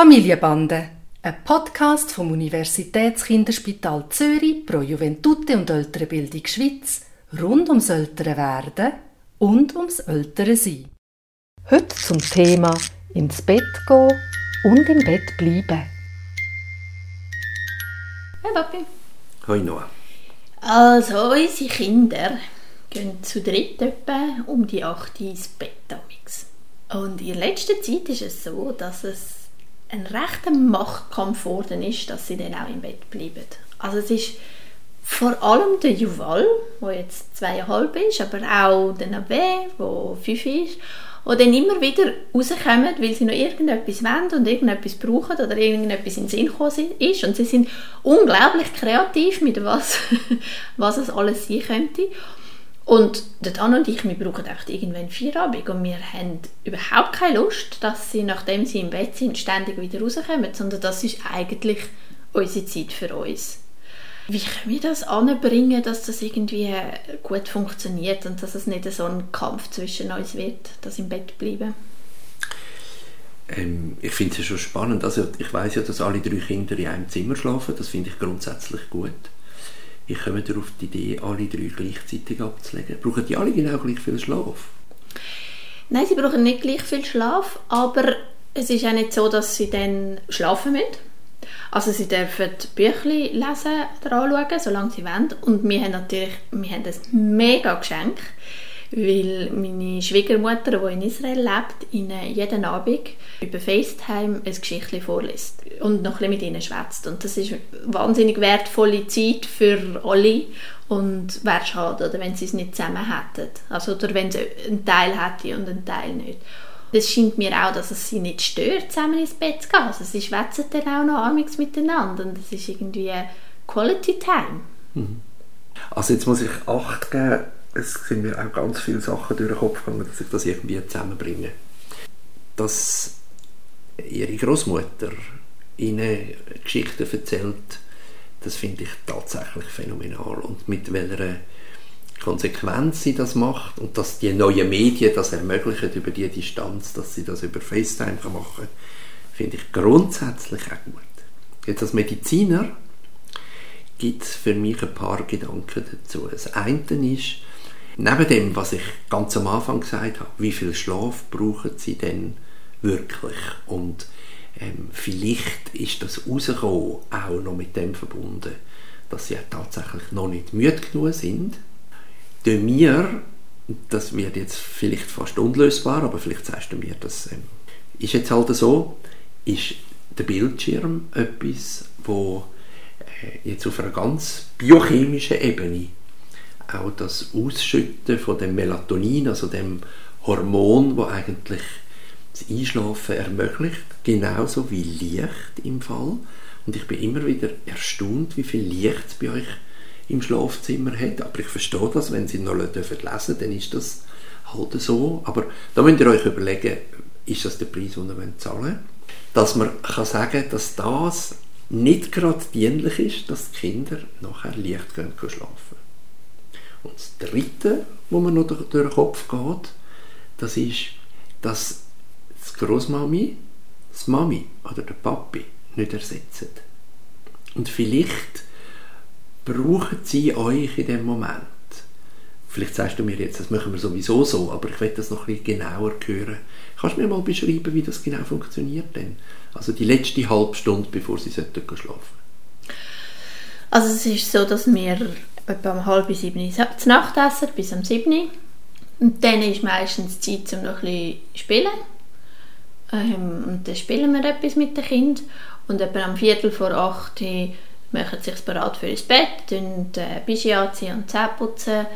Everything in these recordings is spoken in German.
Familienbande, ein Podcast vom Universitätskinderspital Zürich pro Juventute und ältere Bildung Schweiz rund ums ältere Werden und ums ältere Sein. Heute zum Thema ins Bett gehen und im Bett bleiben. Hey Papi. Hoi Noah. Also, unsere Kinder gehen zu dritt etwa um die 8 Uhr ins Bett. Und in letzter Zeit ist es so, dass es ein rechter Machtkampf geworden ist, dass sie dann auch im Bett bleiben. Also es ist vor allem der Juval, der jetzt zweieinhalb ist, aber auch der Nabe, der fünf ist, die dann immer wieder rauskommen, weil sie noch irgendetwas wollen und irgendetwas brauchen oder irgendetwas in den Sinn gekommen ist. Und sie sind unglaublich kreativ mit was, was es alles sein könnte. Und der Dan und ich, wir brauchen echt irgendwann Feierabend und wir haben überhaupt keine Lust, dass sie, nachdem sie im Bett sind, ständig wieder rauskommen, sondern das ist eigentlich unsere Zeit für uns. Wie können wir das anbringen, dass das irgendwie gut funktioniert und dass es nicht so ein Kampf zwischen uns wird, das im Bett bleiben? Ähm, ich finde es schon spannend. Also ich weiß ja, dass alle drei Kinder in einem Zimmer schlafen. Das finde ich grundsätzlich gut. Wie kommen ihr auf die Idee, alle drei gleichzeitig abzulegen? Brauchen die alle genau gleich viel Schlaf? Nein, sie brauchen nicht gleich viel Schlaf, aber es ist auch nicht so, dass sie dann schlafen müssen. Also sie dürfen Bücher lesen oder anschauen, solange sie wollen. Und wir haben natürlich wir haben ein mega Geschenk weil meine Schwiegermutter, die in Israel lebt, ihnen jeden Abend über FaceTime ein Geschichtchen vorliest und noch ein mit ihnen schwätzt. Und das ist wahnsinnig wertvolle Zeit für alle und wäre schade, oder wenn sie es nicht zusammen hätten. Also, oder wenn sie einen Teil hätte und einen Teil nicht. Es scheint mir auch, dass es sie nicht stört, zusammen ins Bett zu gehen. Also sie schwätzen dann auch noch amigs miteinander und es ist irgendwie Quality Time. Mhm. Also jetzt muss ich Acht geben, es sind mir auch ganz viele Sachen durch den Kopf gegangen, dass ich das irgendwie zusammenbringe. Dass ihre Großmutter ihnen Geschichten erzählt, das finde ich tatsächlich phänomenal. Und mit welcher Konsequenz sie das macht und dass die neuen Medien das ermöglichen über die Distanz, dass sie das über FaceTime machen kann, finde ich grundsätzlich auch gut. Jetzt als Mediziner gibt es für mich ein paar Gedanken dazu. Das eine ist, Neben dem, was ich ganz am Anfang gesagt habe, wie viel Schlaf brauchen sie denn wirklich? Und ähm, vielleicht ist das rausgekommen auch noch mit dem verbunden, dass sie ja tatsächlich noch nicht müde genug sind. Bei mir, das wird jetzt vielleicht fast unlösbar, aber vielleicht sagst du mir, das ähm, ist jetzt halt so, ist der Bildschirm etwas, wo äh, jetzt auf einer ganz biochemischen Ebene auch das Ausschütten von dem Melatonin, also dem Hormon, wo eigentlich das Einschlafen ermöglicht, genauso wie Licht im Fall. Und ich bin immer wieder erstaunt, wie viel Licht es bei euch im Schlafzimmer hat. Aber ich verstehe das, wenn Sie noch lesen dürfen, dann ist das halt so. Aber da müsst ihr euch überlegen, ist das der Preis, den ihr zahlen wollt? Dass man kann sagen dass das nicht gerade dienlich ist, dass die Kinder nachher Licht schlafen können. Und das Dritte, wo mir noch durch den Kopf geht, das ist, dass das Großmami das Mami oder der Papi nicht ersetzen. Und vielleicht brauchen sie euch in dem Moment. Vielleicht sagst du mir jetzt, das machen wir sowieso so, aber ich will das noch bisschen genauer hören. Kannst du mir mal beschreiben, wie das genau funktioniert denn? Also die letzte halbe Stunde, bevor sie schlafen sollten. Also es ist so, dass wir etwa um halb sieben zu Nacht essen, bis um sieben Und dann ist meistens Zeit, um noch ein bisschen zu spielen. Ähm, und dann spielen wir etwas mit den Kindern. Und etwa am Viertel vor acht machen sie sich bereit für ins Bett, tun äh, Bischi anziehen und Zähne putzen.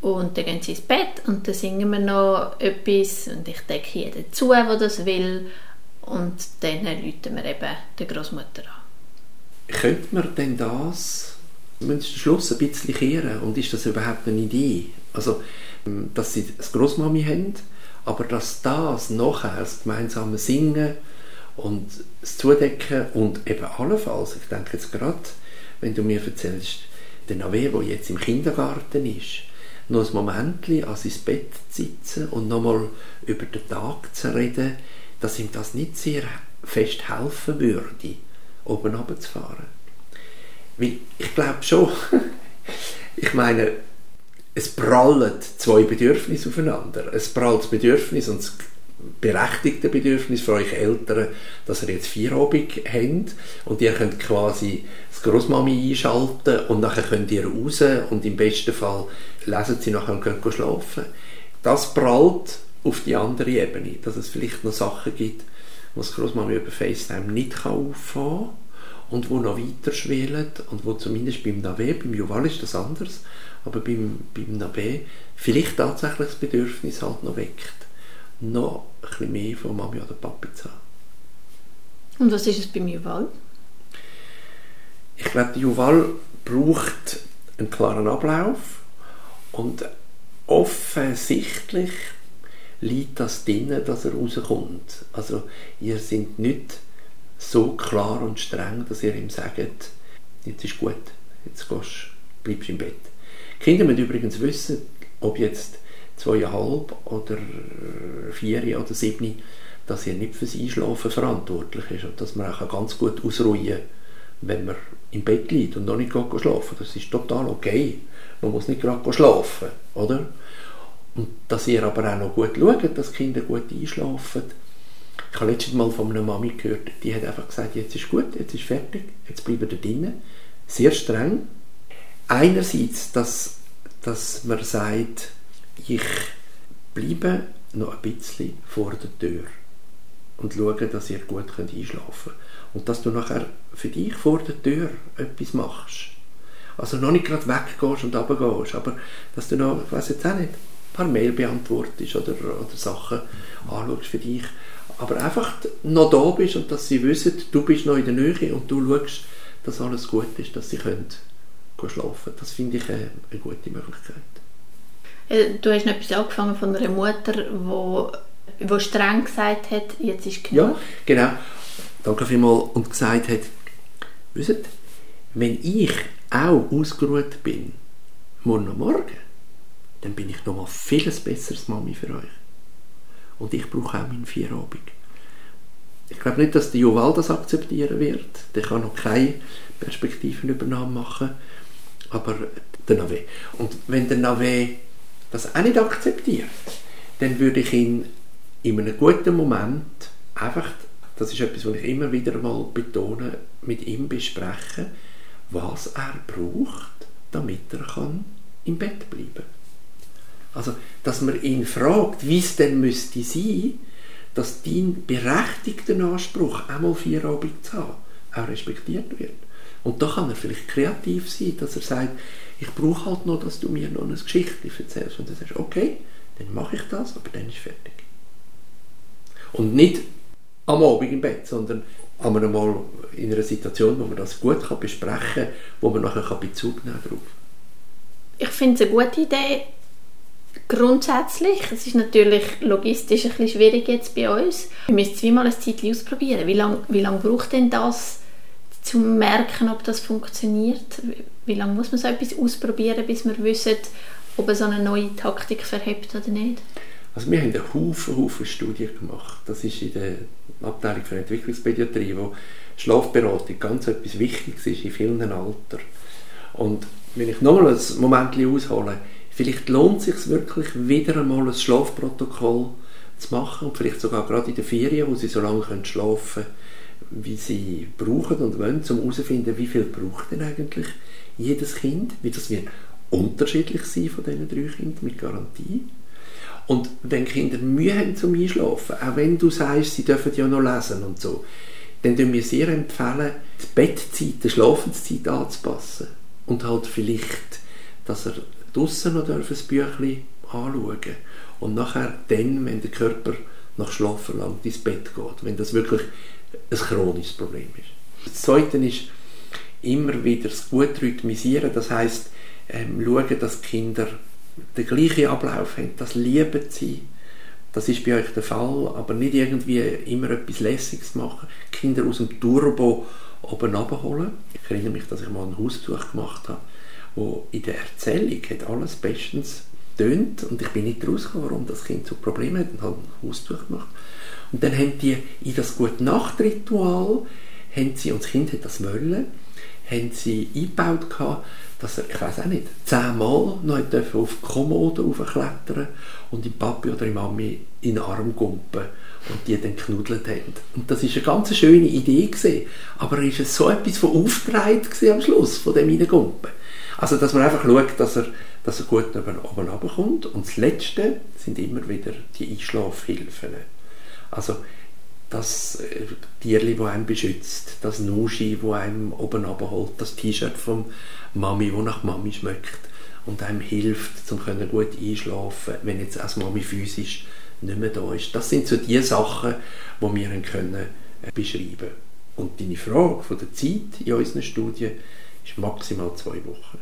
Und dann gehen sie ins Bett und dann singen wir noch etwas und ich decke jeden zu, der das will. Und dann rufen wir eben die Großmutter an. Könnte man denn das müssen den Schluss ein bisschen kehren. Und ist das überhaupt eine Idee? Also, ähm, dass sie das Großmami haben, aber dass das nachher das gemeinsame Singen und das Zudecken und eben allenfalls, ich denke jetzt gerade, wenn du mir erzählst, der Nave, der jetzt im Kindergarten ist, noch ein Moment an sein Bett zu sitzen und nochmal über den Tag zu reden, dass ihm das nicht sehr fest helfen würde, oben runterzufahren. Weil ich glaube schon, ich meine, es prallen zwei Bedürfnisse aufeinander. Es prallt das Bedürfnis und das berechtigte Bedürfnis für euch Eltern, dass ihr jetzt Feierabend habt und ihr könnt quasi das Großmami einschalten und nachher könnt ihr raus und im besten Fall lesen sie nachher und können schlafen. Das prallt auf die andere Ebene, dass es vielleicht noch Sachen gibt, was Großmami über FaceTime nicht kann auffahren und wo noch weiter schwelen und wo zumindest beim Nave, beim Juval ist das anders, aber beim, beim Nave vielleicht tatsächlich das Bedürfnis halt noch weckt, noch ein bisschen mehr von Mami oder Papi zu haben. Und was ist es beim Juval? Ich glaube, der Juval braucht einen klaren Ablauf und offensichtlich liegt das drin, dass er rauskommt. Also ihr seid nicht so klar und streng, dass ihr ihm sagt, jetzt ist gut, jetzt gehst, bleibst im Bett. Die Kinder müssen übrigens wissen, ob jetzt zweieinhalb oder vier oder sieben, dass ihr nicht fürs Einschlafen verantwortlich ist und dass man auch ganz gut ausruhen kann, wenn man im Bett liegt und noch nicht schlafen Das ist total okay. Man muss nicht gerade schlafen, oder? Und dass ihr aber auch noch gut schaut, dass Kinder gut einschlafen. Ich habe letztes Mal von einer Mami gehört, die hat einfach gesagt, jetzt ist gut, jetzt ist fertig, jetzt bleiben wir drinnen. Sehr streng. Einerseits, dass, dass man sagt, ich bleibe noch ein bisschen vor der Tür und schaue, dass ihr gut einschlafen könnt. Und dass du nachher für dich vor der Tür etwas machst. Also noch nicht gerade weggehst und runtergehst, aber dass du noch, ich weiß jetzt auch nicht, ein paar Mail beantwortest oder, oder Sachen anschaust für dich. Aber einfach noch da bist und dass sie wissen, du bist noch in der Nähe und du schaust, dass alles gut ist, dass sie können schlafen Das finde ich eine, eine gute Möglichkeit. Äh, du hast noch etwas angefangen von einer Mutter, die wo streng gesagt hat, jetzt ist genug. Ja, genau. Danke vielmals. Und gesagt hat, wisst wenn ich auch ausgeruht bin, morgen Morgen, dann bin ich noch mal vieles besseres Mami für euch. Und ich brauche auch meinen Feierabend. Ich glaube nicht, dass der Joval das akzeptieren wird. Der kann noch keine Perspektivenübernahme machen. Aber der Nave. Und wenn der Nave das auch nicht akzeptiert, dann würde ich ihn in einem guten Moment einfach, das ist etwas, was ich immer wieder mal betone, mit ihm besprechen, was er braucht, damit er kann im Bett bleiben kann. Also, dass man ihn fragt, wie es denn müsste sein, dass dein berechtigter Anspruch, einmal vier Abend zu haben, auch respektiert wird. Und da kann er vielleicht kreativ sein, dass er sagt, ich brauche halt noch, dass du mir noch eine Geschichte erzählst. Und dann sagst du, okay, dann mache ich das, aber dann ist fertig. Und nicht am Abend im Bett, sondern einmal in einer Situation, wo man das gut besprechen kann, wo man nachher Bezug nehmen kann Ich finde es eine gute Idee, Grundsätzlich, es ist natürlich logistisch ein bisschen schwierig jetzt bei uns. Wir müssen zweimal ein Zeit ausprobieren. Wie lange wie lang braucht denn das, um zu merken, ob das funktioniert? Wie lange muss man so etwas ausprobieren, bis wir wissen, ob es eine neue Taktik verhebt oder nicht? Also wir haben einen Haufen, Haufen Studien gemacht. Das ist in der Abteilung für Entwicklungspädiatrie, wo Schlafberatung ganz etwas Wichtiges ist in vielen Alter. Und wenn ich nochmal ein Moment aushole, Vielleicht lohnt es sich wirklich wieder einmal ein Schlafprotokoll zu machen und vielleicht sogar gerade in den Ferien, wo sie so lange können schlafen können, wie sie brauchen und wollen, um herauszufinden, wie viel braucht denn eigentlich jedes Kind, wie das wird unterschiedlich sein von diesen drei Kindern mit Garantie. Und wenn Kinder Mühe haben zum Einschlafen, auch wenn du sagst, sie dürfen ja noch lesen und so, dann empfehlen wir sehr empfehlen, die Bettzeit, die Schlafenszeit anzupassen. Und halt vielleicht, dass er draussen noch ein Büchlein anschauen und nachher dann, wenn der Körper nach Schlaf verlangt, ins Bett geht, wenn das wirklich ein chronisches Problem ist. Das Zweite ist immer wieder das gut rhythmisieren, das heißt ähm, schauen, dass Kinder den gleichen Ablauf haben, das lieben sie. Das ist bei euch der Fall, aber nicht irgendwie immer etwas Lässiges machen. Kinder aus dem Turbo oben abholen. Ich erinnere mich, dass ich mal ein Hausbesuch gemacht habe wo in der Erzählung hat alles bestens tönt und ich bin nicht rausgekommen, warum das Kind so Probleme hat und habe ein Hausbesuch gemacht. Und dann haben die in das Gute-Nacht-Ritual, haben sie, und das Kind hat das wollen, haben sie eingebaut gehabt, dass er, ich weiß auch nicht, zehnmal noch auf die Kommode raufklettern und die Papi oder die Mami in den Arm gumpen und die dann knudelt haben. Und das ist eine ganz schöne Idee gewesen. Aber er ist so etwas von aufgereiht am Schluss, von dem Reingumpen. Also, dass man einfach schaut, dass er, dass er gut oben runterkommt. Und das Letzte sind immer wieder die Einschlafhilfen. Also, das äh, Tierli, das einem beschützt, das Nuschi, das einem oben runterholt, das T-Shirt vom Mami, das nach Mami schmeckt und einem hilft, um gut einschlafen wenn jetzt als Mami physisch nicht mehr da ist. Das sind so die Sachen, die wir können äh, beschreiben Und deine Frage von der Zeit in unseren Studien ist maximal zwei Wochen.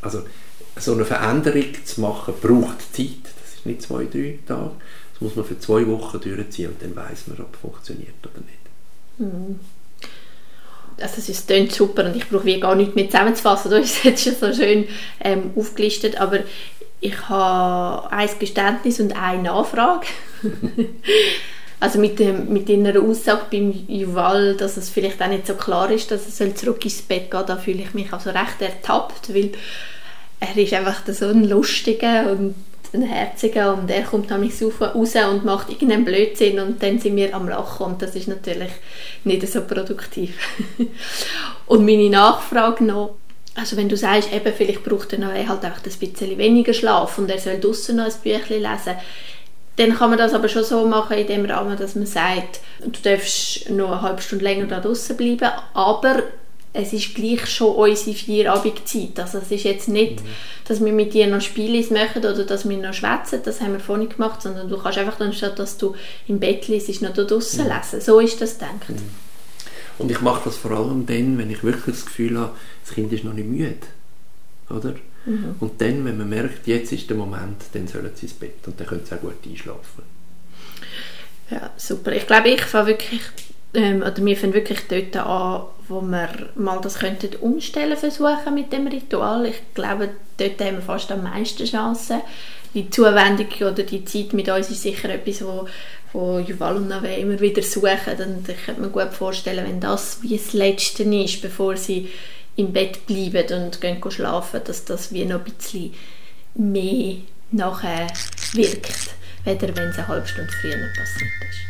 Also so eine Veränderung zu machen, braucht Zeit. Das ist nicht zwei, drei Tage. Das muss man für zwei Wochen durchziehen und dann weiß man, ob es funktioniert oder nicht. Mhm. Also es klingt super und ich brauche wie gar nichts mehr zusammenzufassen. Du hast es jetzt schon so schön ähm, aufgelistet, aber ich habe ein Geständnis und eine Nachfrage. also mit, dem, mit deiner Aussage beim Juval, dass es vielleicht auch nicht so klar ist, dass er zurück ins Bett gehen da fühle ich mich also recht ertappt, weil er ist einfach so ein lustiger und ein herziger und er kommt nämlich raus und macht irgendeinen Blödsinn und dann sind wir am Lachen und das ist natürlich nicht so produktiv. und meine Nachfrage noch, also wenn du sagst, eben, vielleicht braucht er noch halt einfach ein bisschen weniger Schlaf und er soll draußen noch ein Büchlein lesen, dann kann man das aber schon so machen in dem Rahmen, dass man sagt, du darfst noch eine halbe Stunde länger da draußen bleiben, aber es ist gleich schon unsere Vierabendzeit. Also es ist jetzt nicht, mhm. dass wir mit dir noch Spiele machen oder dass wir noch schwätzen, das haben wir vorhin gemacht, sondern du kannst einfach, anstatt dass du im Bett liest, noch da draußen mhm. lesen. So ist das gedacht. Mhm. Und ich mache das vor allem dann, wenn ich wirklich das Gefühl habe, das Kind ist noch nicht müde. Oder? Mhm. Und dann, wenn man merkt, jetzt ist der Moment, dann sollen sie ins Bett und dann können sie auch gut einschlafen. Ja, super. Ich glaube, ich fange wirklich, ähm, oder wir fangen wirklich dort an, wo wir mal das könnten umstellen versuchen mit dem Ritual. Ich glaube, dort haben wir fast am meisten Chancen. Die Zuwendung oder die Zeit mit uns ist sicher etwas, wo wo Yuval und Nave immer wieder suchen. Und ich könnte mir gut vorstellen, wenn das wie das Letzte ist, bevor sie im Bett bleiben und gehen schlafen, dass das wie noch ein bisschen mehr nachher wirkt, weder wenn es eine halbe Stunde früher passiert ist.